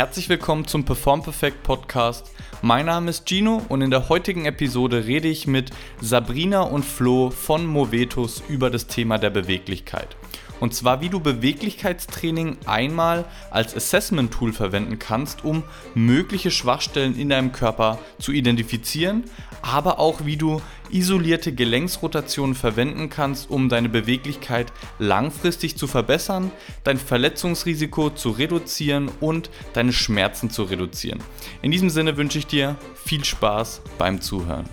Herzlich willkommen zum Perform Perfect Podcast. Mein Name ist Gino und in der heutigen Episode rede ich mit Sabrina und Flo von Movetus über das Thema der Beweglichkeit. Und zwar, wie du Beweglichkeitstraining einmal als Assessment-Tool verwenden kannst, um mögliche Schwachstellen in deinem Körper zu identifizieren, aber auch wie du isolierte Gelenksrotationen verwenden kannst, um deine Beweglichkeit langfristig zu verbessern, dein Verletzungsrisiko zu reduzieren und deine Schmerzen zu reduzieren. In diesem Sinne wünsche ich dir viel Spaß beim Zuhören.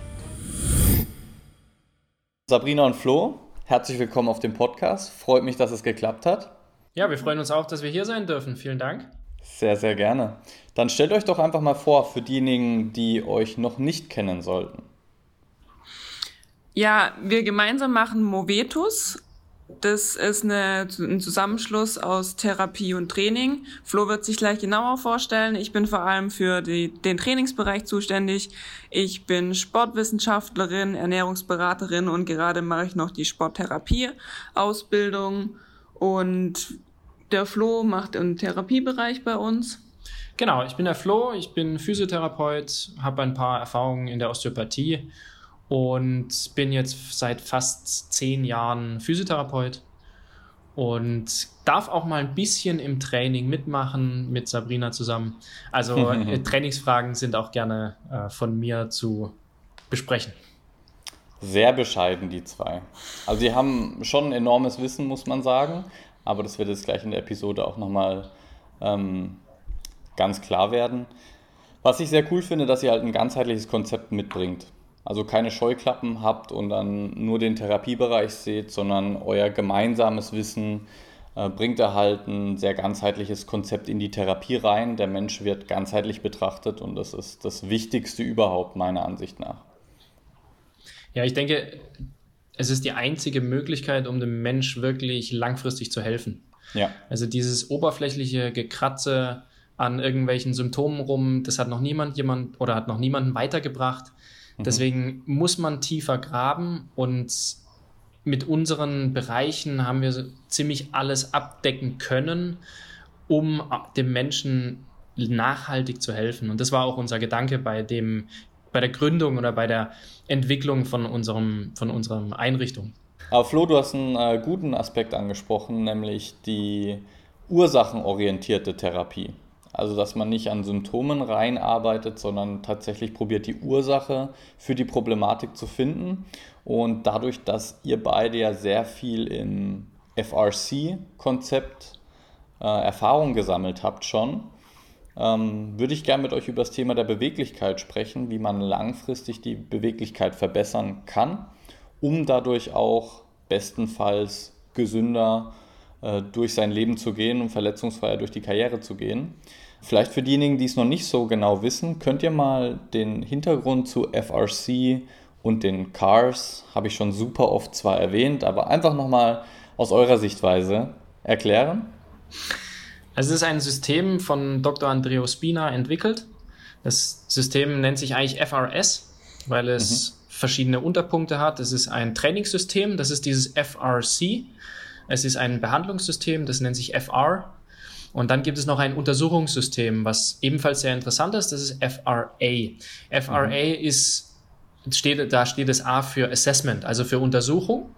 Sabrina und Flo, herzlich willkommen auf dem Podcast. Freut mich, dass es geklappt hat. Ja, wir freuen uns auch, dass wir hier sein dürfen. Vielen Dank. Sehr, sehr gerne. Dann stellt euch doch einfach mal vor, für diejenigen, die euch noch nicht kennen sollten. Ja, wir gemeinsam machen Movetus. Das ist eine, ein Zusammenschluss aus Therapie und Training. Flo wird sich gleich genauer vorstellen. Ich bin vor allem für die, den Trainingsbereich zuständig. Ich bin Sportwissenschaftlerin, Ernährungsberaterin und gerade mache ich noch die Sporttherapie-Ausbildung. Und der Flo macht den Therapiebereich bei uns. Genau, ich bin der Flo, ich bin Physiotherapeut, habe ein paar Erfahrungen in der Osteopathie und bin jetzt seit fast zehn Jahren Physiotherapeut und darf auch mal ein bisschen im Training mitmachen mit Sabrina zusammen. Also äh, Trainingsfragen sind auch gerne äh, von mir zu besprechen. Sehr bescheiden, die zwei. Also sie haben schon ein enormes Wissen, muss man sagen, aber das wird jetzt gleich in der Episode auch nochmal ähm, ganz klar werden. Was ich sehr cool finde, dass ihr halt ein ganzheitliches Konzept mitbringt. Also keine Scheuklappen habt und dann nur den Therapiebereich seht, sondern euer gemeinsames Wissen äh, bringt er halt ein sehr ganzheitliches Konzept in die Therapie rein. Der Mensch wird ganzheitlich betrachtet und das ist das Wichtigste überhaupt meiner Ansicht nach. Ja, ich denke, es ist die einzige Möglichkeit, um dem Mensch wirklich langfristig zu helfen. Ja. Also dieses oberflächliche Gekratze an irgendwelchen Symptomen rum, das hat noch niemand jemand oder hat noch niemanden weitergebracht. Mhm. Deswegen muss man tiefer graben und mit unseren Bereichen haben wir ziemlich alles abdecken können, um dem Menschen nachhaltig zu helfen. Und das war auch unser Gedanke bei dem, bei der Gründung oder bei der Entwicklung von unserem, von unserer Einrichtung. Aber Flo, du hast einen äh, guten Aspekt angesprochen, nämlich die ursachenorientierte Therapie. Also dass man nicht an Symptomen reinarbeitet, sondern tatsächlich probiert, die Ursache für die Problematik zu finden. Und dadurch, dass ihr beide ja sehr viel im FRC-Konzept äh, Erfahrung gesammelt habt schon, ähm, würde ich gerne mit euch über das Thema der Beweglichkeit sprechen, wie man langfristig die Beweglichkeit verbessern kann, um dadurch auch bestenfalls gesünder äh, durch sein Leben zu gehen und verletzungsfreier durch die Karriere zu gehen. Vielleicht für diejenigen, die es noch nicht so genau wissen, könnt ihr mal den Hintergrund zu FRC und den Cars, habe ich schon super oft zwar erwähnt, aber einfach nochmal aus eurer Sichtweise erklären? Also es ist ein System von Dr. Andreo Spina entwickelt. Das System nennt sich eigentlich FRS, weil es mhm. verschiedene Unterpunkte hat. Es ist ein Trainingssystem, das ist dieses FRC. Es ist ein Behandlungssystem, das nennt sich FR. Und dann gibt es noch ein Untersuchungssystem, was ebenfalls sehr interessant ist, das ist FRA. FRA mhm. ist, steht, da steht das A für Assessment, also für Untersuchung.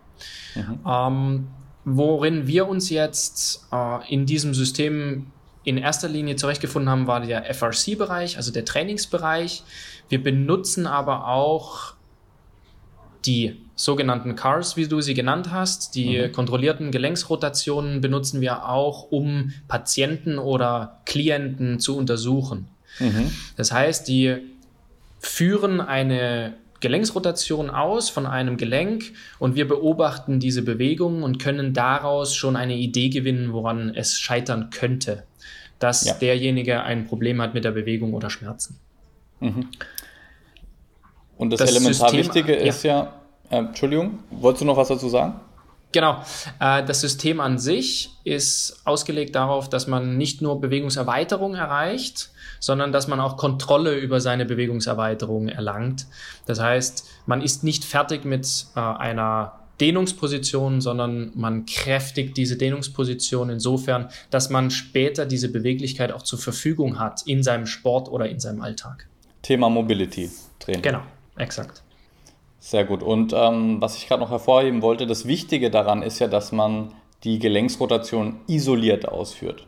Mhm. Ähm, worin wir uns jetzt äh, in diesem System in erster Linie zurechtgefunden haben, war der FRC-Bereich, also der Trainingsbereich. Wir benutzen aber auch die sogenannten CARS, wie du sie genannt hast, die mhm. kontrollierten Gelenksrotationen benutzen wir auch, um Patienten oder Klienten zu untersuchen. Mhm. Das heißt, die führen eine Gelenksrotation aus von einem Gelenk und wir beobachten diese Bewegung und können daraus schon eine Idee gewinnen, woran es scheitern könnte, dass ja. derjenige ein Problem hat mit der Bewegung oder Schmerzen. Mhm. Und das, das elementar System, Wichtige ist ja, ja äh, Entschuldigung, wolltest du noch was dazu sagen? Genau. Äh, das System an sich ist ausgelegt darauf, dass man nicht nur Bewegungserweiterung erreicht, sondern dass man auch Kontrolle über seine Bewegungserweiterung erlangt. Das heißt, man ist nicht fertig mit äh, einer Dehnungsposition, sondern man kräftigt diese Dehnungsposition insofern, dass man später diese Beweglichkeit auch zur Verfügung hat in seinem Sport oder in seinem Alltag. Thema Mobility Training. Genau, exakt. Sehr gut. Und ähm, was ich gerade noch hervorheben wollte, das Wichtige daran ist ja, dass man die Gelenksrotation isoliert ausführt.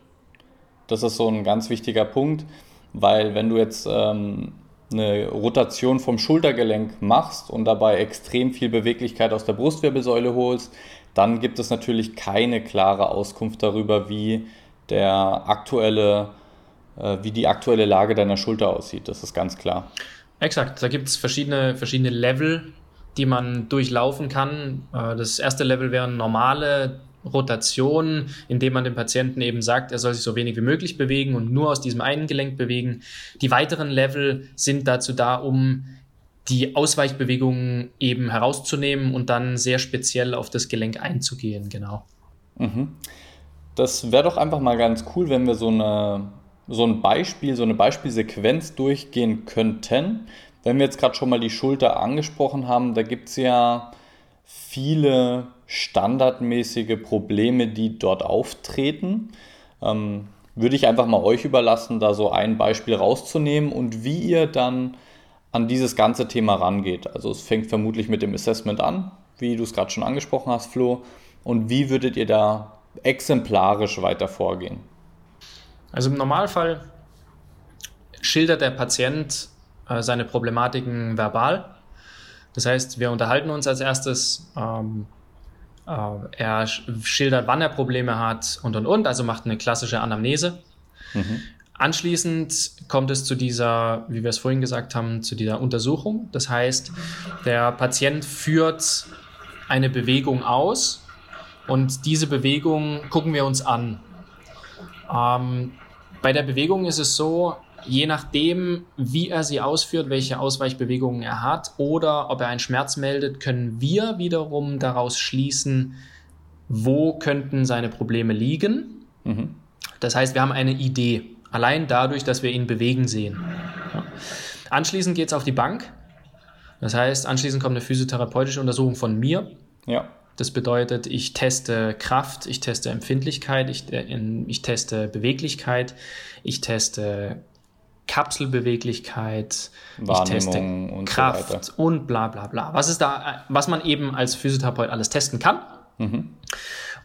Das ist so ein ganz wichtiger Punkt, weil wenn du jetzt ähm, eine Rotation vom Schultergelenk machst und dabei extrem viel Beweglichkeit aus der Brustwirbelsäule holst, dann gibt es natürlich keine klare Auskunft darüber, wie der aktuelle, äh, wie die aktuelle Lage deiner Schulter aussieht. Das ist ganz klar. Exakt, da gibt es verschiedene, verschiedene Level, die man durchlaufen kann. Äh, das erste Level wären normale Rotation, indem man dem Patienten eben sagt, er soll sich so wenig wie möglich bewegen und nur aus diesem einen Gelenk bewegen. Die weiteren Level sind dazu da, um die Ausweichbewegungen eben herauszunehmen und dann sehr speziell auf das Gelenk einzugehen, genau. Mhm. Das wäre doch einfach mal ganz cool, wenn wir so, eine, so ein Beispiel, so eine Beispielsequenz durchgehen könnten. Wenn wir jetzt gerade schon mal die Schulter angesprochen haben, da gibt es ja viele standardmäßige Probleme, die dort auftreten. Ähm, würde ich einfach mal euch überlassen, da so ein Beispiel rauszunehmen und wie ihr dann an dieses ganze Thema rangeht. Also es fängt vermutlich mit dem Assessment an, wie du es gerade schon angesprochen hast, Flo. Und wie würdet ihr da exemplarisch weiter vorgehen? Also im Normalfall schildert der Patient äh, seine Problematiken verbal. Das heißt, wir unterhalten uns als erstes. Ähm, äh, er schildert, wann er Probleme hat und und und, also macht eine klassische Anamnese. Mhm. Anschließend kommt es zu dieser, wie wir es vorhin gesagt haben, zu dieser Untersuchung. Das heißt, der Patient führt eine Bewegung aus und diese Bewegung gucken wir uns an. Ähm, bei der Bewegung ist es so, je nachdem, wie er sie ausführt, welche Ausweichbewegungen er hat oder ob er einen Schmerz meldet, können wir wiederum daraus schließen, wo könnten seine Probleme liegen. Mhm. Das heißt, wir haben eine Idee, allein dadurch, dass wir ihn bewegen sehen. Ja. Anschließend geht es auf die Bank. Das heißt, anschließend kommt eine physiotherapeutische Untersuchung von mir. Ja. Das bedeutet, ich teste Kraft, ich teste Empfindlichkeit, ich, äh, ich teste Beweglichkeit, ich teste Kapselbeweglichkeit, ich teste und Kraft so und bla bla bla. Was ist da, was man eben als Physiotherapeut alles testen kann. Mhm.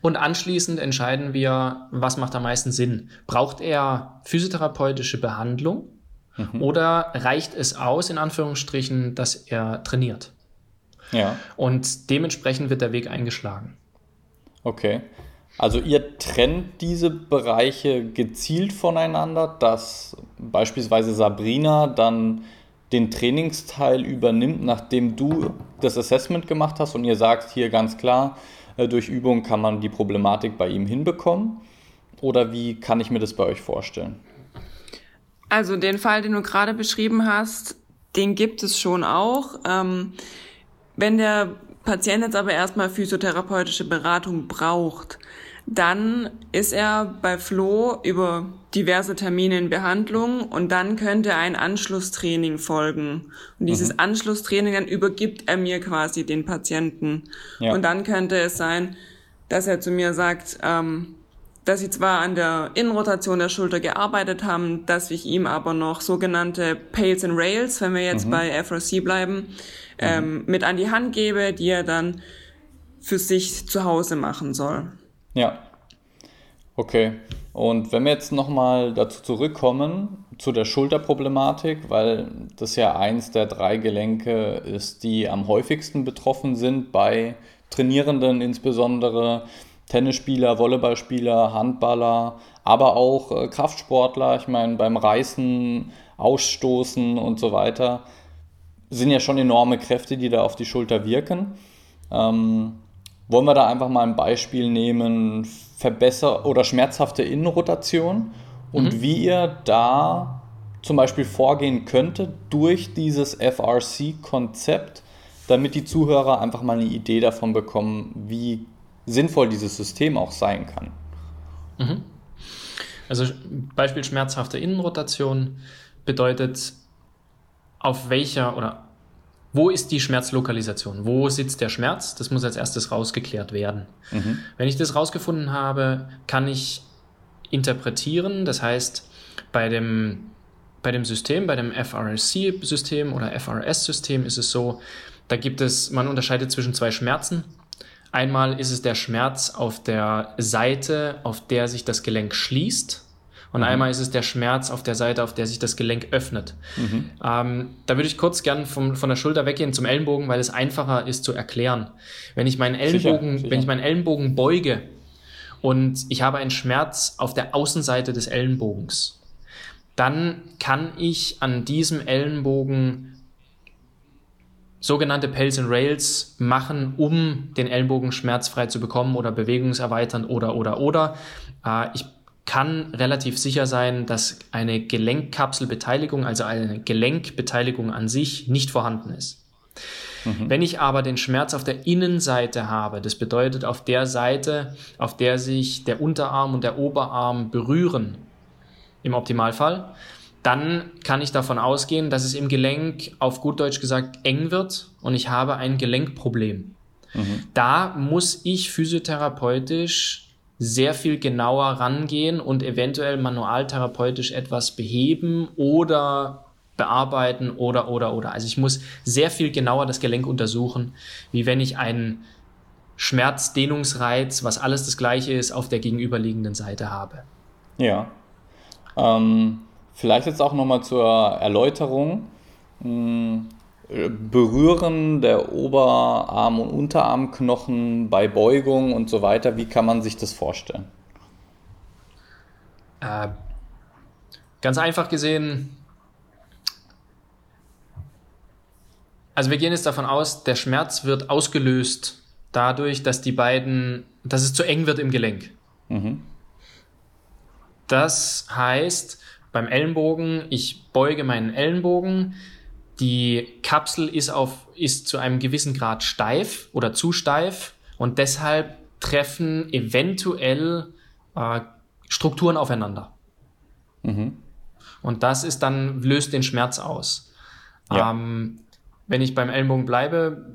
Und anschließend entscheiden wir, was macht am meisten Sinn. Braucht er physiotherapeutische Behandlung mhm. oder reicht es aus, in Anführungsstrichen, dass er trainiert? Ja. Und dementsprechend wird der Weg eingeschlagen. Okay. Also ihr trennt diese Bereiche gezielt voneinander, dass beispielsweise Sabrina dann den Trainingsteil übernimmt, nachdem du das Assessment gemacht hast und ihr sagst hier ganz klar, äh, durch Übung kann man die Problematik bei ihm hinbekommen? Oder wie kann ich mir das bei euch vorstellen? Also den Fall, den du gerade beschrieben hast, den gibt es schon auch. Ähm, wenn der Patient jetzt aber erstmal physiotherapeutische Beratung braucht, dann ist er bei Flo über diverse Termine in Behandlung und dann könnte ein Anschlusstraining folgen. Und dieses mhm. Anschlusstraining, dann übergibt er mir quasi den Patienten. Ja. Und dann könnte es sein, dass er zu mir sagt, ähm, dass sie zwar an der Innenrotation der Schulter gearbeitet haben, dass ich ihm aber noch sogenannte Pails and Rails, wenn wir jetzt mhm. bei FRC bleiben, ähm, mhm. mit an die Hand gebe, die er dann für sich zu Hause machen soll. Ja. Okay. Und wenn wir jetzt nochmal dazu zurückkommen, zu der Schulterproblematik, weil das ja eins der drei Gelenke ist, die am häufigsten betroffen sind bei Trainierenden, insbesondere Tennisspieler, Volleyballspieler, Handballer, aber auch äh, Kraftsportler. Ich meine, beim Reißen, Ausstoßen und so weiter sind ja schon enorme Kräfte, die da auf die Schulter wirken. Ähm, wollen wir da einfach mal ein Beispiel nehmen, verbesser oder schmerzhafte Innenrotation und mhm. wie ihr da zum Beispiel vorgehen könntet durch dieses FRC-Konzept, damit die Zuhörer einfach mal eine Idee davon bekommen, wie sinnvoll dieses System auch sein kann. Mhm. Also Beispiel schmerzhafte Innenrotation bedeutet, auf welcher oder wo ist die Schmerzlokalisation? Wo sitzt der Schmerz? Das muss als erstes rausgeklärt werden. Mhm. Wenn ich das rausgefunden habe, kann ich interpretieren. Das heißt, bei dem, bei dem System, bei dem FRC-System oder FRS-System ist es so, da gibt es, man unterscheidet zwischen zwei Schmerzen. Einmal ist es der Schmerz auf der Seite, auf der sich das Gelenk schließt. Und mhm. einmal ist es der Schmerz auf der Seite, auf der sich das Gelenk öffnet. Mhm. Ähm, da würde ich kurz gern vom, von der Schulter weggehen zum Ellenbogen, weil es einfacher ist zu erklären. Wenn ich meinen Ellenbogen, sicher, sicher. wenn ich meinen Ellenbogen beuge und ich habe einen Schmerz auf der Außenseite des Ellenbogens, dann kann ich an diesem Ellenbogen sogenannte Pells and Rails machen, um den Ellenbogen schmerzfrei zu bekommen oder bewegungserweiternd oder oder oder. Äh, ich kann relativ sicher sein, dass eine Gelenkkapselbeteiligung, also eine Gelenkbeteiligung an sich, nicht vorhanden ist. Mhm. Wenn ich aber den Schmerz auf der Innenseite habe, das bedeutet auf der Seite, auf der sich der Unterarm und der Oberarm berühren, im Optimalfall, dann kann ich davon ausgehen, dass es im Gelenk auf gut Deutsch gesagt eng wird und ich habe ein Gelenkproblem. Mhm. Da muss ich physiotherapeutisch sehr viel genauer rangehen und eventuell manualtherapeutisch etwas beheben oder bearbeiten oder oder oder. Also ich muss sehr viel genauer das Gelenk untersuchen, wie wenn ich einen Schmerzdehnungsreiz, was alles das gleiche ist, auf der gegenüberliegenden Seite habe. Ja. Ähm, vielleicht jetzt auch nochmal zur Erläuterung. Hm, Berühren der Oberarm- und Unterarmknochen bei Beugung und so weiter, wie kann man sich das vorstellen? Äh, ganz einfach gesehen, also wir gehen jetzt davon aus, der Schmerz wird ausgelöst dadurch, dass die beiden, dass es zu eng wird im Gelenk. Mhm. Das heißt, beim Ellenbogen, ich beuge meinen Ellenbogen, die Kapsel ist, auf, ist zu einem gewissen Grad steif oder zu steif und deshalb treffen eventuell äh, Strukturen aufeinander. Mhm. Und das ist dann, löst den Schmerz aus. Ja. Ähm, wenn ich beim Ellenbogen bleibe,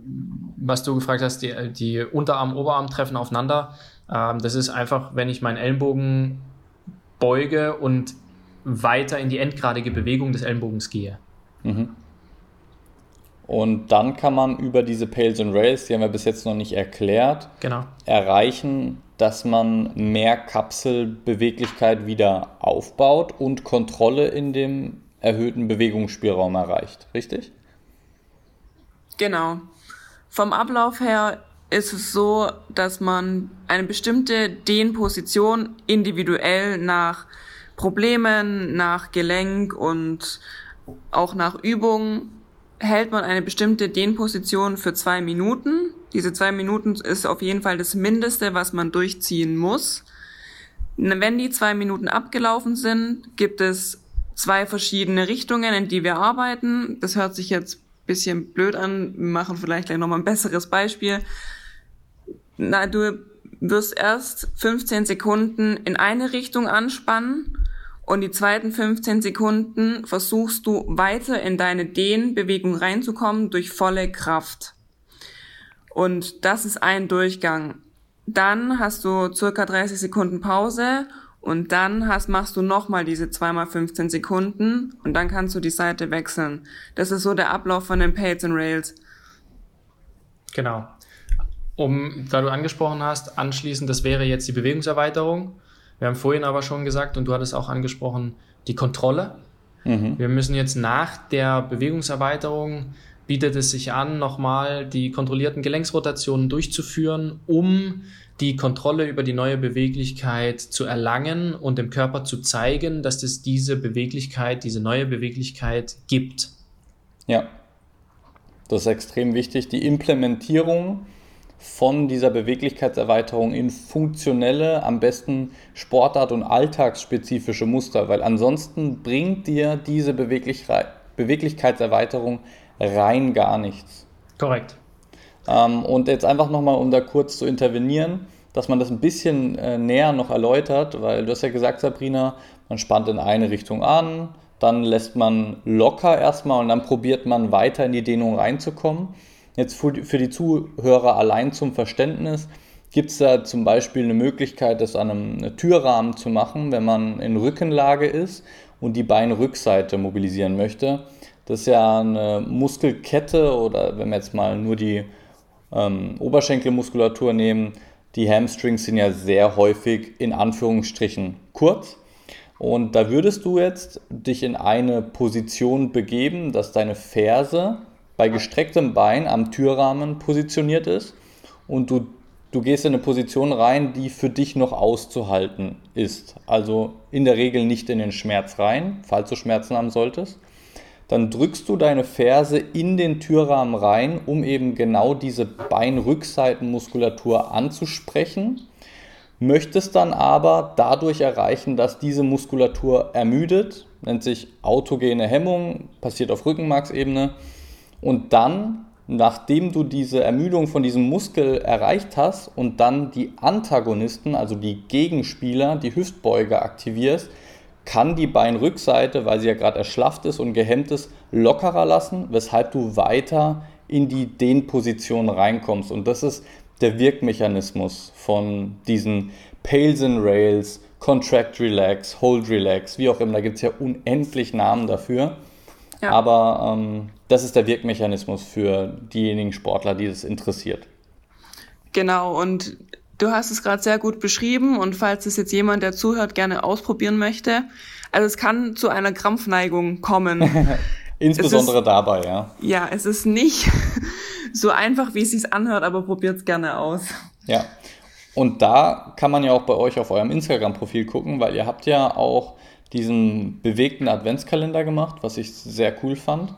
was du gefragt hast, die, die Unterarm, Oberarm treffen aufeinander. Ähm, das ist einfach, wenn ich meinen Ellenbogen beuge und weiter in die endgradige Bewegung des Ellenbogens gehe. Mhm. Und dann kann man über diese Pales and Rails, die haben wir bis jetzt noch nicht erklärt, genau. erreichen, dass man mehr Kapselbeweglichkeit wieder aufbaut und Kontrolle in dem erhöhten Bewegungsspielraum erreicht. Richtig? Genau. Vom Ablauf her ist es so, dass man eine bestimmte Dehnposition individuell nach Problemen, nach Gelenk und auch nach Übung hält man eine bestimmte Dehnposition für zwei Minuten. Diese zwei Minuten ist auf jeden Fall das Mindeste, was man durchziehen muss. Wenn die zwei Minuten abgelaufen sind, gibt es zwei verschiedene Richtungen, in die wir arbeiten. Das hört sich jetzt bisschen blöd an. Wir machen vielleicht gleich nochmal ein besseres Beispiel. Na, du wirst erst 15 Sekunden in eine Richtung anspannen und die zweiten 15 Sekunden versuchst du weiter in deine Dehnbewegung reinzukommen durch volle Kraft. Und das ist ein Durchgang. Dann hast du circa 30 Sekunden Pause und dann hast, machst du nochmal diese zweimal 15 Sekunden und dann kannst du die Seite wechseln. Das ist so der Ablauf von den Pads and Rails. Genau. Um, da du angesprochen hast, anschließend, das wäre jetzt die Bewegungserweiterung. Wir haben vorhin aber schon gesagt, und du hattest auch angesprochen, die Kontrolle. Mhm. Wir müssen jetzt nach der Bewegungserweiterung bietet es sich an, nochmal die kontrollierten Gelenksrotationen durchzuführen, um die Kontrolle über die neue Beweglichkeit zu erlangen und dem Körper zu zeigen, dass es diese Beweglichkeit, diese neue Beweglichkeit gibt. Ja, das ist extrem wichtig. Die Implementierung von dieser Beweglichkeitserweiterung in funktionelle, am besten Sportart- und alltagsspezifische Muster, weil ansonsten bringt dir diese Beweglichkeitserweiterung rein gar nichts. Korrekt. Ähm, und jetzt einfach nochmal, um da kurz zu intervenieren, dass man das ein bisschen äh, näher noch erläutert, weil du hast ja gesagt, Sabrina, man spannt in eine Richtung an, dann lässt man locker erstmal und dann probiert man weiter in die Dehnung reinzukommen. Jetzt für die Zuhörer allein zum Verständnis gibt es da zum Beispiel eine Möglichkeit, das an einem Türrahmen zu machen, wenn man in Rückenlage ist und die Beinrückseite mobilisieren möchte. Das ist ja eine Muskelkette oder wenn wir jetzt mal nur die ähm, Oberschenkelmuskulatur nehmen, die Hamstrings sind ja sehr häufig in Anführungsstrichen kurz. Und da würdest du jetzt dich in eine Position begeben, dass deine Ferse bei gestrecktem Bein am Türrahmen positioniert ist und du, du gehst in eine Position rein, die für dich noch auszuhalten ist. Also in der Regel nicht in den Schmerz rein, falls du Schmerzen haben solltest dann drückst du deine Ferse in den Türrahmen rein, um eben genau diese Beinrückseitenmuskulatur anzusprechen. Möchtest dann aber dadurch erreichen, dass diese Muskulatur ermüdet, nennt sich autogene Hemmung, passiert auf Rückenmarksebene. Und dann, nachdem du diese Ermüdung von diesem Muskel erreicht hast und dann die Antagonisten, also die Gegenspieler, die Hüftbeuger aktivierst, kann die Beinrückseite, weil sie ja gerade erschlafft ist und gehemmt ist, lockerer lassen, weshalb du weiter in die Dehnposition reinkommst. Und das ist der Wirkmechanismus von diesen Pales and Rails, Contract Relax, Hold Relax, wie auch immer. Da gibt es ja unendlich Namen dafür. Ja. Aber ähm, das ist der Wirkmechanismus für diejenigen Sportler, die das interessiert. Genau, und Du hast es gerade sehr gut beschrieben und falls es jetzt jemand, der zuhört, gerne ausprobieren möchte, also es kann zu einer Krampfneigung kommen. Insbesondere ist, dabei, ja. Ja, es ist nicht so einfach, wie es sich anhört, aber probiert es gerne aus. Ja. Und da kann man ja auch bei euch auf eurem Instagram-Profil gucken, weil ihr habt ja auch diesen bewegten Adventskalender gemacht, was ich sehr cool fand.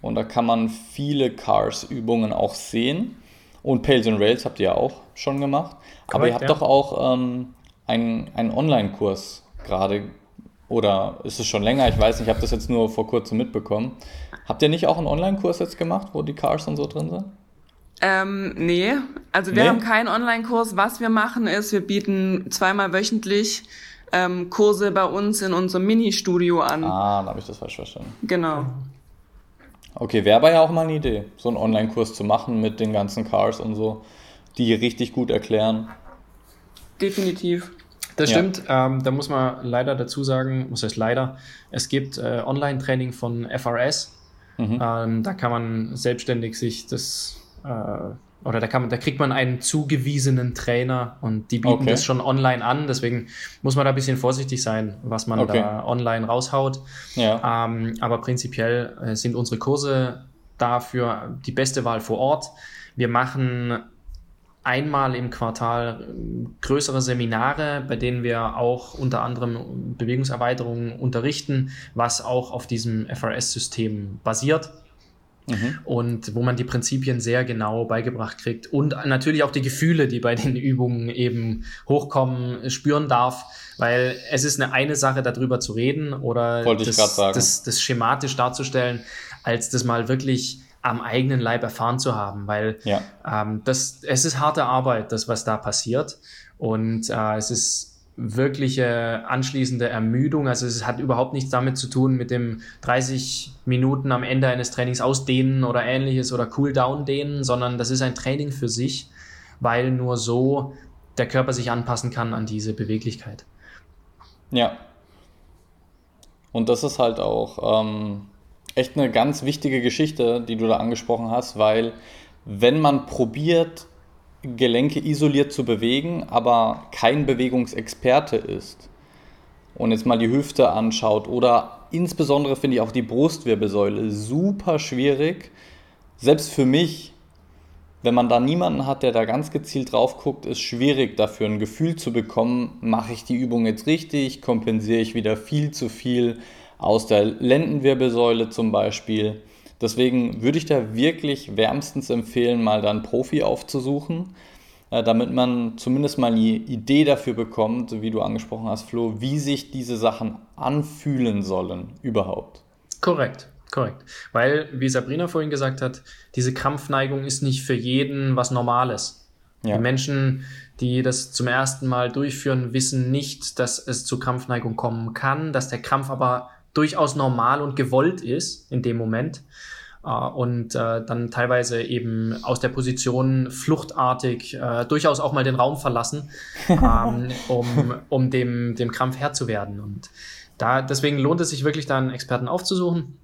Und da kann man viele Cars-Übungen auch sehen. Und Pales and Rails habt ihr ja auch schon gemacht. Korrekt, Aber ihr habt ja. doch auch ähm, einen, einen Online-Kurs gerade, oder ist es schon länger? Ich weiß nicht, ich habe das jetzt nur vor kurzem mitbekommen. Habt ihr nicht auch einen Online-Kurs jetzt gemacht, wo die Cars und so drin sind? Ähm, nee, also wir nee? haben keinen Online-Kurs. Was wir machen ist, wir bieten zweimal wöchentlich ähm, Kurse bei uns in unserem Mini-Studio an. Ah, dann habe ich das falsch verstanden. Genau. Okay, wäre aber ja auch mal eine Idee, so einen Online-Kurs zu machen mit den ganzen Cars und so, die richtig gut erklären. Definitiv. Das ja. stimmt. Ähm, da muss man leider dazu sagen, muss heißt leider, es gibt äh, Online-Training von FRS. Mhm. Ähm, da kann man selbstständig sich das äh, oder da, kann man, da kriegt man einen zugewiesenen Trainer und die bieten okay. das schon online an. Deswegen muss man da ein bisschen vorsichtig sein, was man okay. da online raushaut. Ja. Ähm, aber prinzipiell äh, sind unsere Kurse dafür die beste Wahl vor Ort. Wir machen einmal im Quartal äh, größere Seminare, bei denen wir auch unter anderem Bewegungserweiterungen unterrichten, was auch auf diesem FRS-System basiert. Mhm. Und wo man die Prinzipien sehr genau beigebracht kriegt und natürlich auch die Gefühle, die bei den Übungen eben hochkommen, spüren darf, weil es ist eine eine Sache, darüber zu reden oder das, das, das schematisch darzustellen, als das mal wirklich am eigenen Leib erfahren zu haben, weil ja. ähm, das, es ist harte Arbeit, das, was da passiert. Und äh, es ist wirkliche anschließende Ermüdung. Also es hat überhaupt nichts damit zu tun mit dem 30 Minuten am Ende eines Trainings ausdehnen oder ähnliches oder Cooldown dehnen, sondern das ist ein Training für sich, weil nur so der Körper sich anpassen kann an diese Beweglichkeit. Ja. Und das ist halt auch ähm, echt eine ganz wichtige Geschichte, die du da angesprochen hast, weil wenn man probiert, Gelenke isoliert zu bewegen, aber kein Bewegungsexperte ist und jetzt mal die Hüfte anschaut oder insbesondere finde ich auch die Brustwirbelsäule super schwierig. Selbst für mich, wenn man da niemanden hat, der da ganz gezielt drauf guckt, ist schwierig dafür ein Gefühl zu bekommen, mache ich die Übung jetzt richtig, kompensiere ich wieder viel zu viel aus der Lendenwirbelsäule zum Beispiel. Deswegen würde ich da wirklich wärmstens empfehlen, mal dann Profi aufzusuchen, äh, damit man zumindest mal eine Idee dafür bekommt, wie du angesprochen hast, Flo, wie sich diese Sachen anfühlen sollen überhaupt. Korrekt. Korrekt. Weil, wie Sabrina vorhin gesagt hat, diese Krampfneigung ist nicht für jeden was Normales. Ja. Die Menschen, die das zum ersten Mal durchführen, wissen nicht, dass es zu Krampfneigung kommen kann, dass der Krampf aber durchaus normal und gewollt ist in dem Moment. Äh, und äh, dann teilweise eben aus der Position fluchtartig äh, durchaus auch mal den Raum verlassen, ähm, um, um dem, dem Krampf Herr zu werden. Und da, deswegen lohnt es sich wirklich, da einen Experten aufzusuchen.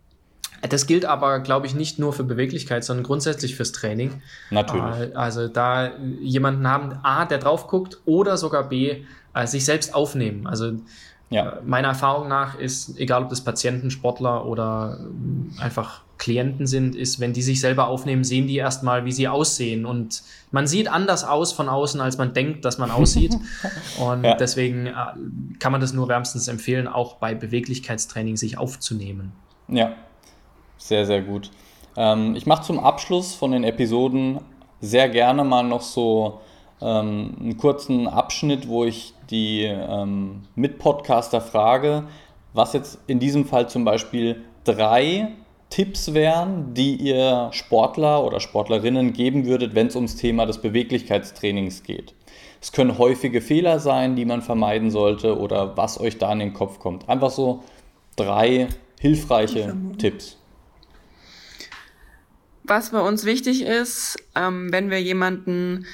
Das gilt aber, glaube ich, nicht nur für Beweglichkeit, sondern grundsätzlich fürs Training. Natürlich. Also da jemanden haben, A, der drauf guckt oder sogar B, sich selbst aufnehmen. Also ja. meiner Erfahrung nach ist, egal ob das Patienten, Sportler oder einfach Klienten sind, ist, wenn die sich selber aufnehmen, sehen die erstmal, wie sie aussehen. Und man sieht anders aus von außen, als man denkt, dass man aussieht. Und ja. deswegen äh, kann man das nur wärmstens empfehlen, auch bei Beweglichkeitstraining sich aufzunehmen. Ja, sehr, sehr gut. Ähm, ich mache zum Abschluss von den Episoden sehr gerne mal noch so ähm, einen kurzen Abschnitt, wo ich die ähm, Mitpodcaster frage, was jetzt in diesem Fall zum Beispiel drei Tipps wären, die ihr Sportler oder Sportlerinnen geben würdet, wenn es ums Thema des Beweglichkeitstrainings geht. Es können häufige Fehler sein, die man vermeiden sollte oder was euch da in den Kopf kommt. Einfach so drei hilfreiche Tipps. Was bei uns wichtig ist, ähm, wenn wir jemanden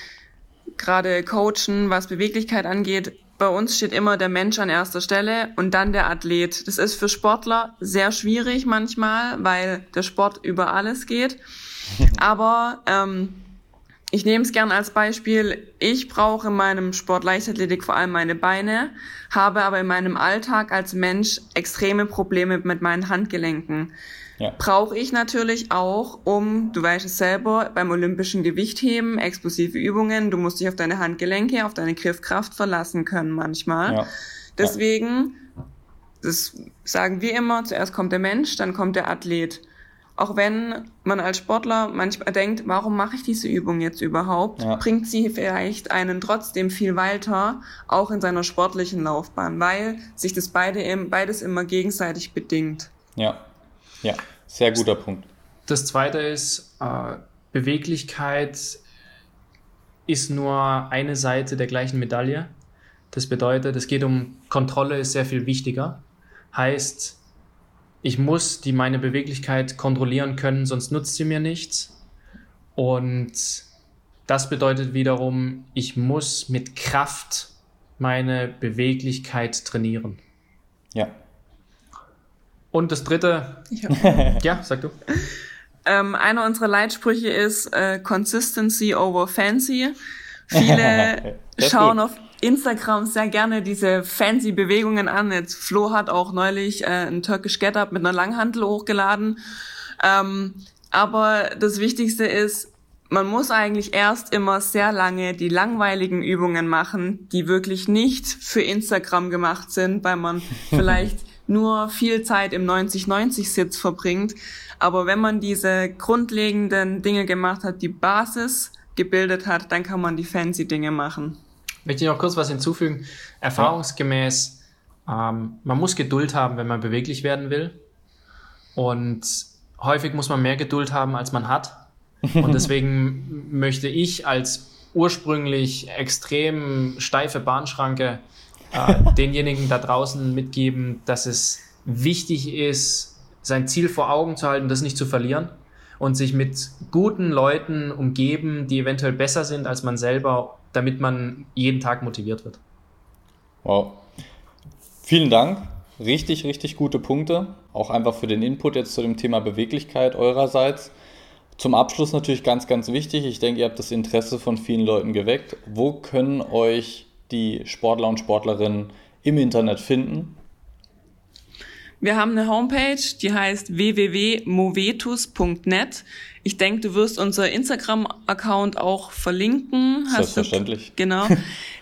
gerade coachen, was Beweglichkeit angeht, bei uns steht immer der Mensch an erster Stelle und dann der Athlet. Das ist für Sportler sehr schwierig manchmal, weil der Sport über alles geht. Aber ähm, ich nehme es gern als Beispiel. Ich brauche in meinem Sport Leichtathletik vor allem meine Beine, habe aber in meinem Alltag als Mensch extreme Probleme mit meinen Handgelenken. Ja. Brauche ich natürlich auch, um, du weißt es selber, beim olympischen Gewichtheben, explosive Übungen, du musst dich auf deine Handgelenke, auf deine Griffkraft verlassen können manchmal. Ja. Deswegen, das sagen wir immer, zuerst kommt der Mensch, dann kommt der Athlet. Auch wenn man als Sportler manchmal denkt, warum mache ich diese Übung jetzt überhaupt, ja. bringt sie vielleicht einen trotzdem viel weiter, auch in seiner sportlichen Laufbahn, weil sich das beide, beides immer gegenseitig bedingt. Ja, ja, sehr guter Punkt. Das zweite ist, äh, Beweglichkeit ist nur eine Seite der gleichen Medaille. Das bedeutet, es geht um Kontrolle, ist sehr viel wichtiger. Heißt, ich muss die meine Beweglichkeit kontrollieren können, sonst nutzt sie mir nichts. Und das bedeutet wiederum, ich muss mit Kraft meine Beweglichkeit trainieren. Ja. Und das dritte. ja, sag du. Ähm, einer unserer Leitsprüche ist äh, Consistency over Fancy. Viele schauen auf Instagram sehr gerne diese fancy Bewegungen an. Jetzt Flo hat auch neulich äh, ein Turkish Get-Up mit einer Langhantel hochgeladen. Ähm, aber das Wichtigste ist, man muss eigentlich erst immer sehr lange die langweiligen Übungen machen, die wirklich nicht für Instagram gemacht sind, weil man vielleicht nur viel Zeit im 90-90-Sitz verbringt. Aber wenn man diese grundlegenden Dinge gemacht hat, die Basis gebildet hat, dann kann man die fancy Dinge machen. Möchte ich noch kurz was hinzufügen? Erfahrungsgemäß, ähm, man muss Geduld haben, wenn man beweglich werden will. Und häufig muss man mehr Geduld haben, als man hat. Und deswegen möchte ich als ursprünglich extrem steife Bahnschranke äh, denjenigen da draußen mitgeben, dass es wichtig ist, sein Ziel vor Augen zu halten, das nicht zu verlieren und sich mit guten Leuten umgeben, die eventuell besser sind als man selber, damit man jeden Tag motiviert wird. Wow. Vielen Dank. Richtig, richtig gute Punkte. Auch einfach für den Input jetzt zu dem Thema Beweglichkeit eurerseits. Zum Abschluss natürlich ganz, ganz wichtig. Ich denke, ihr habt das Interesse von vielen Leuten geweckt. Wo können euch die Sportler und Sportlerinnen im Internet finden? Wir haben eine Homepage, die heißt www.movetus.net. Ich denke, du wirst unser Instagram-Account auch verlinken. Selbstverständlich. Du, genau.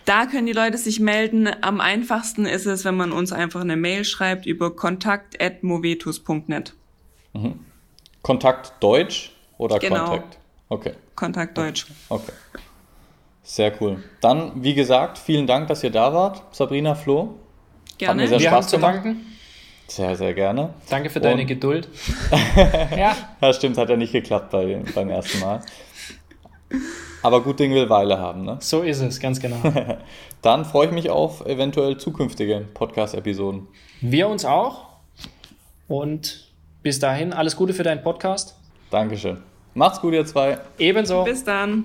Da können die Leute sich melden. Am einfachsten ist es, wenn man uns einfach eine Mail schreibt über kontakt.movetus.net. Mhm. Kontakt Deutsch oder genau. Kontakt? Okay. Kontakt Deutsch. Okay. Sehr cool. Dann, wie gesagt, vielen Dank, dass ihr da wart, Sabrina, Flo. Gerne. Hat mir sehr Wir Spaß gemacht. Sehr, sehr gerne. Danke für deine Und Geduld. ja. ja, stimmt, hat ja nicht geklappt bei, beim ersten Mal. Aber gut Ding will Weile haben, ne? So ist es, ganz genau. Dann freue ich mich auf eventuell zukünftige Podcast-Episoden. Wir uns auch. Und bis dahin, alles Gute für deinen Podcast. Dankeschön. Macht's gut, ihr zwei. Ebenso. Bis dann.